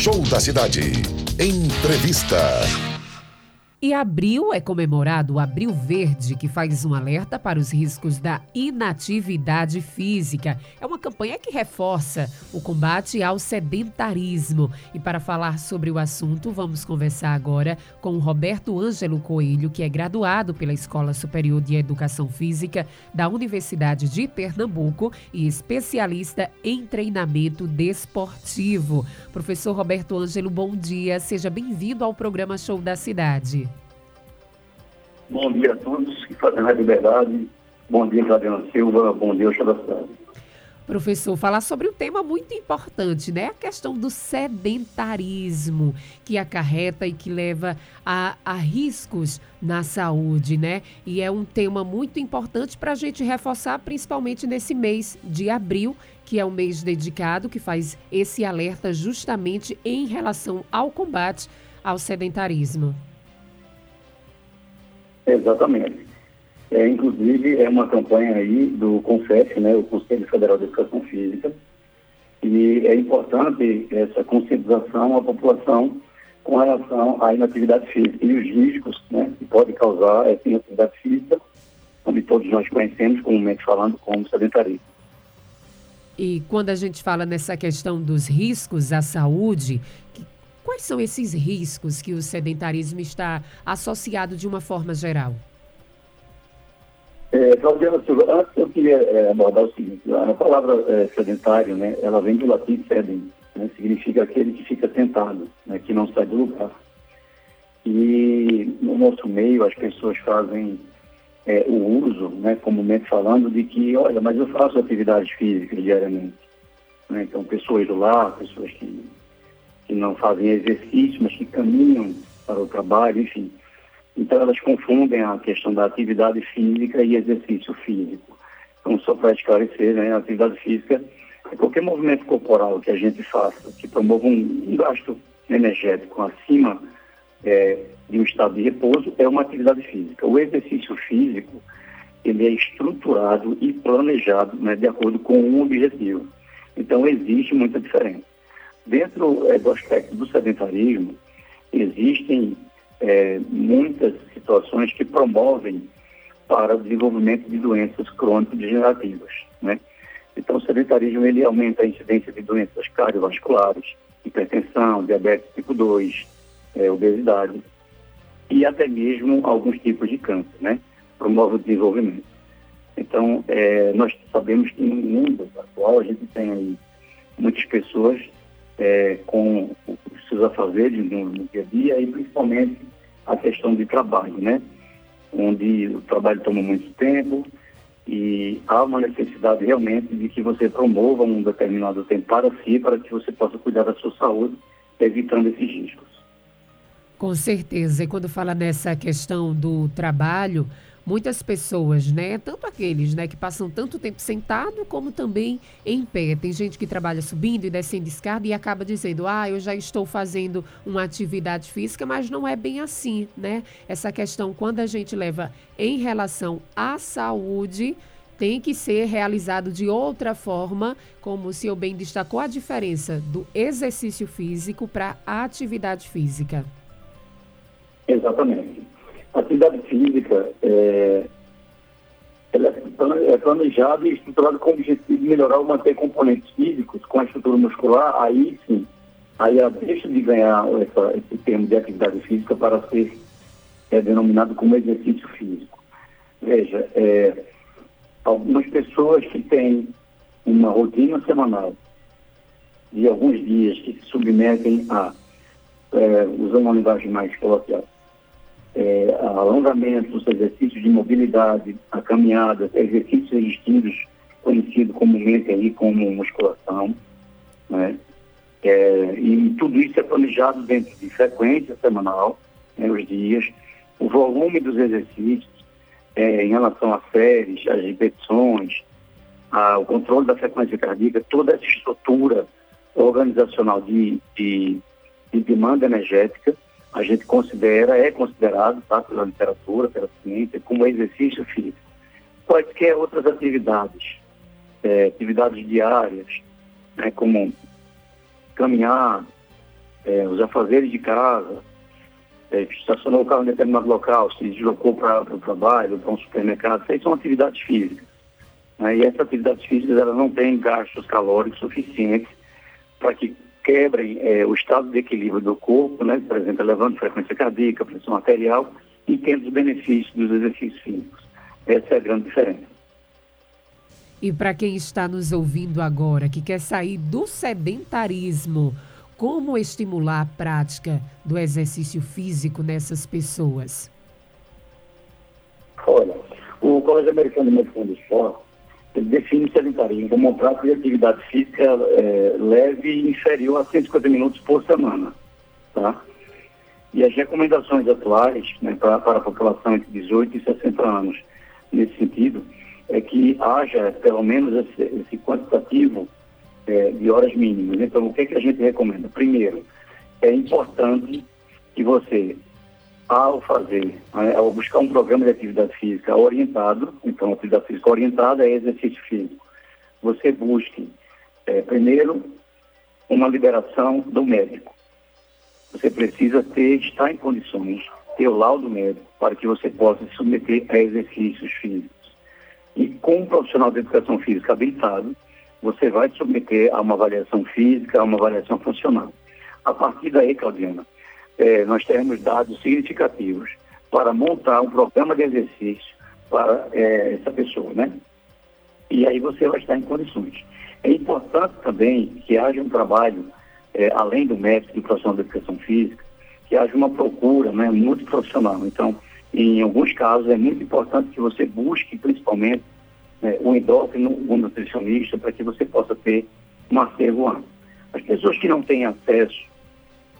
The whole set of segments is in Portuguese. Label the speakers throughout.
Speaker 1: Show da Cidade. Entrevista.
Speaker 2: E abril é comemorado o Abril Verde, que faz um alerta para os riscos da inatividade física. É uma campanha que reforça o combate ao sedentarismo. E para falar sobre o assunto, vamos conversar agora com Roberto Ângelo Coelho, que é graduado pela Escola Superior de Educação Física da Universidade de Pernambuco e especialista em treinamento desportivo. Professor Roberto Ângelo, bom dia. Seja bem-vindo ao programa Show da Cidade.
Speaker 3: Bom dia a todos que fazem a liberdade. Bom dia, Claudiana Silva. Bom dia, Cidade.
Speaker 2: Professor, falar sobre um tema muito importante, né? A questão do sedentarismo que acarreta e que leva a, a riscos na saúde, né? E é um tema muito importante para a gente reforçar, principalmente nesse mês de abril, que é um mês dedicado, que faz esse alerta justamente em relação ao combate ao sedentarismo.
Speaker 3: Exatamente. É, inclusive, é uma campanha aí do CONFEF, né, o Conselho Federal de Educação Física, e é importante essa conscientização à população com relação à inatividade física e os riscos né, que pode causar essa inatividade física, onde todos nós conhecemos, comumente falando, como sedentarismo.
Speaker 2: E quando a gente fala nessa questão dos riscos à saúde, Quais são esses riscos que o sedentarismo está associado de uma forma geral?
Speaker 3: É, Claudiana Silva, antes eu queria é, abordar o seguinte, a palavra é, sedentário, né, ela vem do latim sedem, né, significa aquele que fica sentado, né, que não sai do lugar. E no nosso meio as pessoas fazem é, o uso, né, comumente falando, de que, olha, mas eu faço atividades físicas diariamente. Né, então, pessoas do lar, pessoas que que não fazem exercício, mas que caminham para o trabalho, enfim. Então elas confundem a questão da atividade física e exercício físico. Então, só para esclarecer, né, a atividade física é qualquer movimento corporal que a gente faça que promova um, gasto energético acima é, de um estado de repouso é uma atividade física. O exercício físico ele é estruturado e planejado né, de acordo com um objetivo. Então existe muita diferença. Dentro é, do aspecto do sedentarismo, existem é, muitas situações que promovem para o desenvolvimento de doenças crônico-degenerativas, né? Então, o sedentarismo ele aumenta a incidência de doenças cardiovasculares, hipertensão, diabetes tipo 2, é, obesidade e até mesmo alguns tipos de câncer, né? Promove o desenvolvimento. Então, é, nós sabemos que no mundo atual a gente tem muitas pessoas é, com os seus afazeres no, no dia a dia e principalmente a questão de trabalho, né? Onde o trabalho toma muito tempo e há uma necessidade realmente de que você promova um determinado tempo para si, para que você possa cuidar da sua saúde, evitando esses riscos.
Speaker 2: Com certeza. E quando fala nessa questão do trabalho, muitas pessoas, né, tanto aqueles, né, que passam tanto tempo sentado como também em pé. Tem gente que trabalha subindo e descendo escada e acaba dizendo: "Ah, eu já estou fazendo uma atividade física", mas não é bem assim, né? Essa questão quando a gente leva em relação à saúde, tem que ser realizado de outra forma, como o senhor bem destacou a diferença do exercício físico para a atividade física.
Speaker 3: Exatamente. Atividade física é, é planejada e estruturada com o objetivo de melhorar ou manter componentes físicos com a estrutura muscular, aí sim, aí ela deixa de ganhar essa, esse termo de atividade física para ser é, denominado como exercício físico. Veja, é, algumas pessoas que têm uma rotina semanal de alguns dias que se submetem a, é, usando uma linguagem mais coloquial, é, alongamentos, exercícios de mobilidade, a caminhada, exercícios resistidos, conhecido comumente aí como musculação, né? É, e tudo isso é planejado dentro de frequência semanal, né, os dias, o volume dos exercícios é, em relação às séries, às repetições, ao controle da frequência cardíaca, toda essa estrutura organizacional de, de, de demanda energética a gente considera, é considerado, tá, pela literatura, pela ciência, como exercício físico. Quaisquer outras atividades, é, atividades diárias, né, como caminhar, é, os afazeres de casa, é, estacionou o carro em determinado local, se deslocou para o trabalho, para um supermercado, isso são atividades físicas. Né? E essas atividades físicas elas não têm gastos calóricos suficientes para que quebrem é, o estado de equilíbrio do corpo, né? por exemplo, elevando frequência cardíaca, pressão arterial, e tendo os benefícios dos exercícios físicos. Essa é a grande diferença.
Speaker 2: E para quem está nos ouvindo agora, que quer sair do sedentarismo, como estimular a prática do exercício físico nessas pessoas?
Speaker 3: Olha, o Colégio Americano de Medicina do Esporte define sedentarismo como uma prática de atividade física é, leve inferior a 150 minutos por semana. Tá? E as recomendações atuais né, para, para a população entre 18 e 60 anos, nesse sentido, é que haja pelo menos esse, esse quantitativo é, de horas mínimas. Então, o que, é que a gente recomenda? Primeiro, é importante que você, ao fazer, né, ao buscar um programa de atividade física orientado, então, atividade física orientada é exercício físico, você busque, é, primeiro, uma liberação do médico. Você precisa ter, estar em condições, ter o laudo médico, para que você possa se submeter a exercícios físicos. E com um profissional de educação física habilitado, você vai submeter a uma avaliação física, a uma avaliação funcional. A partir daí, Claudiana, é, nós teremos dados significativos para montar um programa de exercício para é, essa pessoa, né? E aí você vai estar em condições. É importante também que haja um trabalho, é, além do médico de profissional de educação física, que haja uma procura né, multiprofissional. Então, em alguns casos, é muito importante que você busque, principalmente, né, um endócrino, um nutricionista, para que você possa ter um acervo. As pessoas que não têm acesso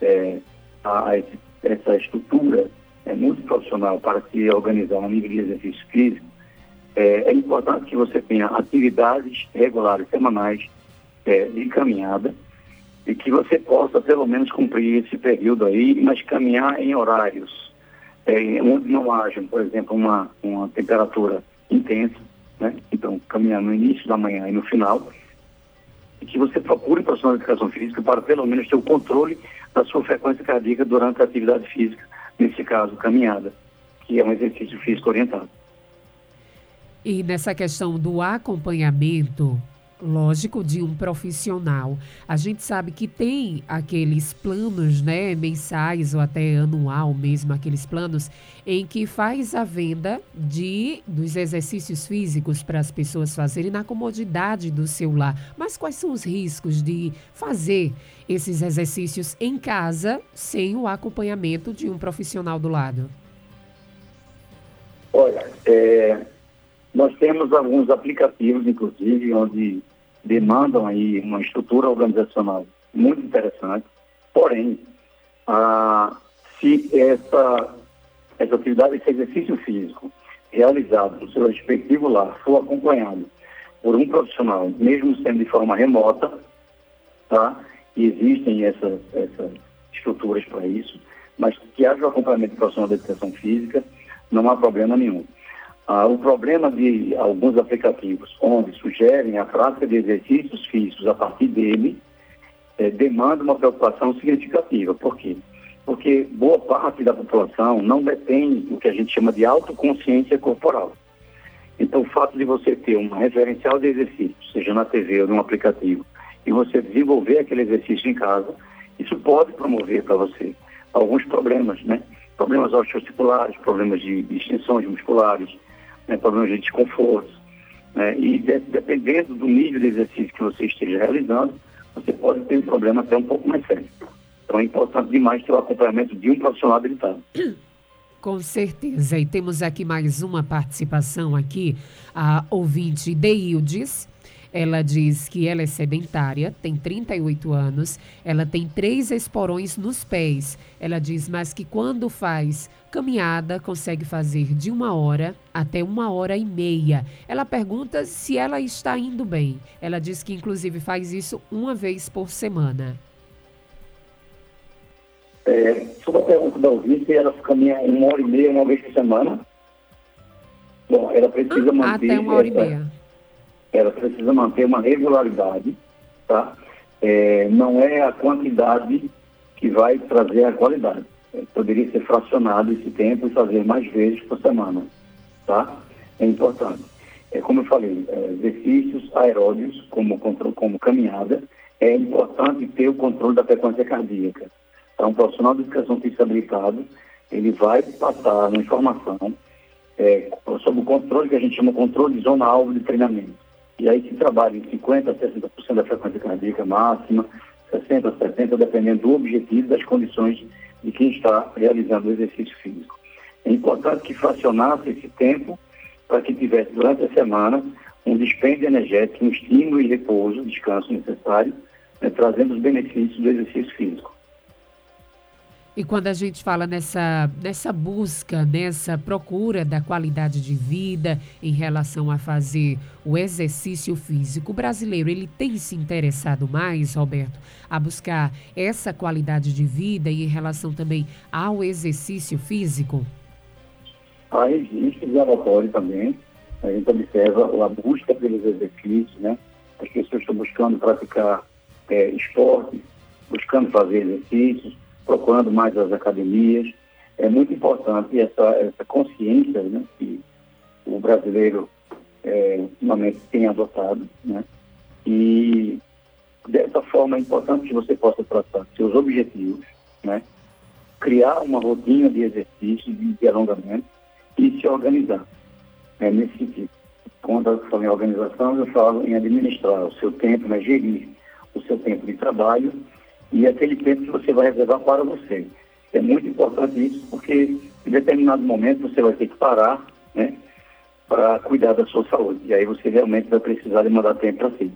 Speaker 3: é, a essa estrutura é, muito profissional para se organizar um nível de exercício físico, é, é, importante que você tenha atividades regulares, semanais, é, de caminhada, e que você possa pelo menos cumprir esse período aí, mas caminhar em horários é, onde não haja, por exemplo, uma, uma temperatura intensa, né? Então, caminhar no início da manhã e no final, e que você procure um profissional de educação física para pelo menos ter o controle da sua frequência cardíaca durante a atividade física, nesse caso, caminhada, que é um exercício físico orientado.
Speaker 2: E nessa questão do acompanhamento, lógico, de um profissional. A gente sabe que tem aqueles planos, né, mensais ou até anual mesmo, aqueles planos em que faz a venda de dos exercícios físicos para as pessoas fazerem na comodidade do seu lar. Mas quais são os riscos de fazer esses exercícios em casa sem o acompanhamento de um profissional do lado?
Speaker 3: Olha, é, nós temos alguns aplicativos, inclusive, onde demandam aí uma estrutura organizacional muito interessante, porém, se essa, essa atividade, esse exercício físico realizado no seu respectivo lar for acompanhado por um profissional, mesmo sendo de forma remota, tá? E existem essas, essas estruturas para isso, mas que haja o acompanhamento profissional da educação física, não há problema nenhum. Ah, o problema de alguns aplicativos onde sugerem a prática de exercícios físicos a partir dele é, demanda uma preocupação significativa. Por quê? Porque boa parte da população não detém o que a gente chama de autoconsciência corporal. Então, o fato de você ter uma referencial de exercício, seja na TV ou num aplicativo, e você desenvolver aquele exercício em casa, isso pode promover para você alguns problemas, né? Problemas osteoarticulares, problemas de, de extensões musculares, né, problemas de desconforto. Né, e de, dependendo do nível de exercício que você esteja realizando, você pode ter um problema até um pouco mais sério. Então é importante demais ter o acompanhamento de um profissional habilitado.
Speaker 2: Com certeza. E temos aqui mais uma participação aqui. A ouvinte Deildes ela diz que ela é sedentária, tem 38 anos, ela tem três esporões nos pés. Ela diz, mas que quando faz caminhada, consegue fazer de uma hora até uma hora e meia. Ela pergunta se ela está indo bem. Ela diz que, inclusive, faz isso uma vez por semana.
Speaker 3: É, sobre a pergunta da ouvinte, ela caminha uma hora e meia, uma vez por semana. Bom, ela precisa ah, manter.
Speaker 2: Até uma hora essa, e meia
Speaker 3: ela precisa manter uma regularidade, tá? É, não é a quantidade que vai trazer a qualidade. É, poderia ser fracionado esse tempo e fazer mais vezes por semana, tá? É importante. É, como eu falei, é, exercícios aeróbios, como, como caminhada, é importante ter o controle da frequência cardíaca. Então, um profissional de educação física habilitado, ele vai passar uma informação é, sobre o controle que a gente chama de controle zona-alvo de treinamento. E aí se trabalha em 50% a 60% da frequência cardíaca máxima, 60% a 70%, dependendo do objetivo das condições de quem está realizando o exercício físico. É importante que fracionasse esse tempo para que tivesse durante a semana um dispêndio energético, um estímulo e repouso, descanso necessário, né, trazendo os benefícios do exercício físico.
Speaker 2: E quando a gente fala nessa, nessa busca, nessa procura da qualidade de vida em relação a fazer o exercício físico, o brasileiro ele tem se interessado mais, Roberto, a buscar essa qualidade de vida e em relação também ao exercício físico?
Speaker 3: Há registros aleatórios também. A gente observa a busca pelos exercícios, né? As pessoas estão buscando praticar é, esporte, buscando fazer exercícios procurando mais as academias. É muito importante essa, essa consciência né, que o brasileiro é, ultimamente tem adotado. Né? E dessa forma é importante que você possa traçar seus objetivos, né? criar uma rotina de exercício, de, alongamento e se organizar né, nesse sentido. Quando eu falo em organização, eu falo em administrar o seu tempo, né, gerir o seu tempo de trabalho e aquele tempo que você vai reservar para você. É muito importante isso, porque em determinado momento você vai ter que parar, né, para cuidar da sua saúde. E aí você realmente vai precisar de mandar tempo para si.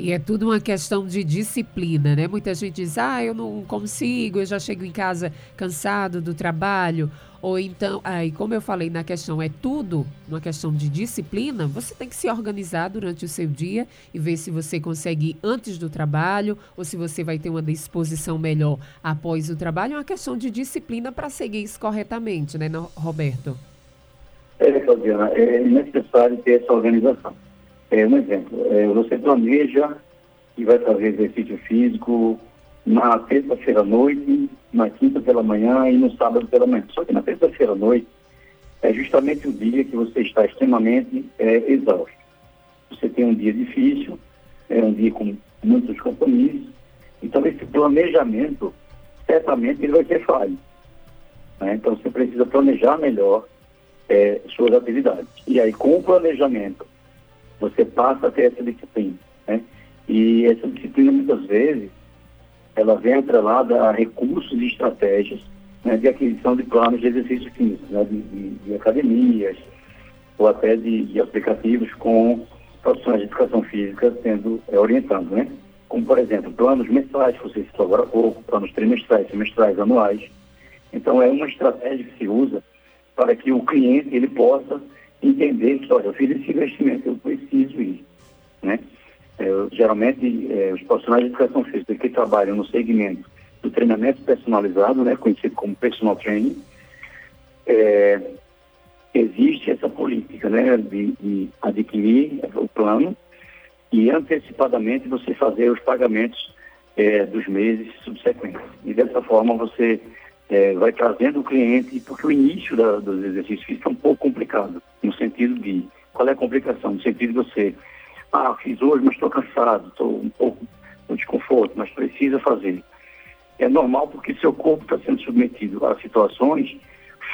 Speaker 2: E é tudo uma questão de disciplina, né? Muita gente diz, ah, eu não consigo, eu já chego em casa cansado do trabalho. Ou então, aí, como eu falei na questão, é tudo uma questão de disciplina, você tem que se organizar durante o seu dia e ver se você consegue ir antes do trabalho ou se você vai ter uma disposição melhor após o trabalho. É uma questão de disciplina para seguir isso corretamente, né, Roberto?
Speaker 3: É, Claudiana, é necessário ter essa organização. É, um exemplo, é, você planeja que vai fazer exercício físico na terça-feira à noite, na quinta pela manhã e no sábado pela manhã. Só que na terça-feira à noite é justamente o dia que você está extremamente é, exausto. Você tem um dia difícil, é um dia com muitos compromissos, então esse planejamento, certamente ele vai ser falho. Né? Então você precisa planejar melhor é, suas atividades. E aí com o planejamento você passa a ter essa disciplina. Né? E essa disciplina, muitas vezes, ela vem atrelada a recursos e estratégias né, de aquisição de planos de exercício físico, né, de, de, de, academias ou até de, de, aplicativos com profissionais de educação física sendo é, orientando, né? Como, por exemplo, planos mensais, que você citou agora há pouco, planos trimestrais, semestrais, anuais. Então, é uma estratégia que se usa para que o cliente ele possa entender que, olha, eu fiz esse investimento, eu preciso ir, né? É, geralmente, é, os profissionais de educação física que trabalham no segmento do treinamento personalizado, né, conhecido como personal training, é, existe essa política, né, de, de adquirir o plano e antecipadamente você fazer os pagamentos é, dos meses subsequentes. E dessa forma você é, vai trazendo o cliente, porque o início da, dos exercícios físicos é um pouco complicado, sentido de, qual é a complicação? No sentido de você, ah, fiz hoje, mas estou cansado, estou um pouco no desconforto, mas precisa fazer. É normal porque seu corpo está sendo submetido a situações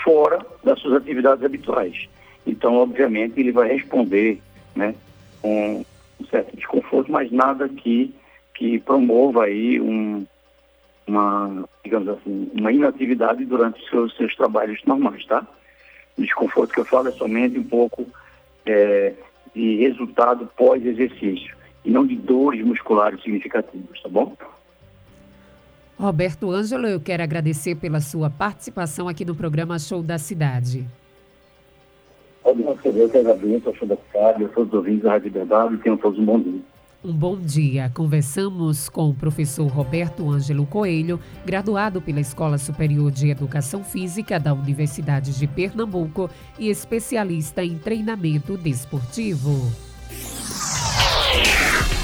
Speaker 3: fora das suas atividades habituais. Então, obviamente, ele vai responder né, com um certo desconforto, mas nada que, que promova aí um, uma, digamos assim, uma inatividade durante os seus, seus trabalhos normais, tá? O desconforto que eu falo é somente um pouco é, de resultado pós-exercício e não de dores musculares significativas, tá bom?
Speaker 2: Roberto Ângelo, eu quero agradecer pela sua participação aqui no programa Show da Cidade.
Speaker 3: Pode receber, eu que agradeço ao Show da Cidade, a todos os ouvintes da Rádio Verdade e tenham todos um bom dia.
Speaker 2: Um bom dia. Conversamos com o professor Roberto Ângelo Coelho, graduado pela Escola Superior de Educação Física da Universidade de Pernambuco e especialista em treinamento desportivo.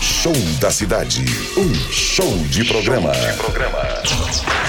Speaker 1: Show da Cidade. Um show de programa. De programa.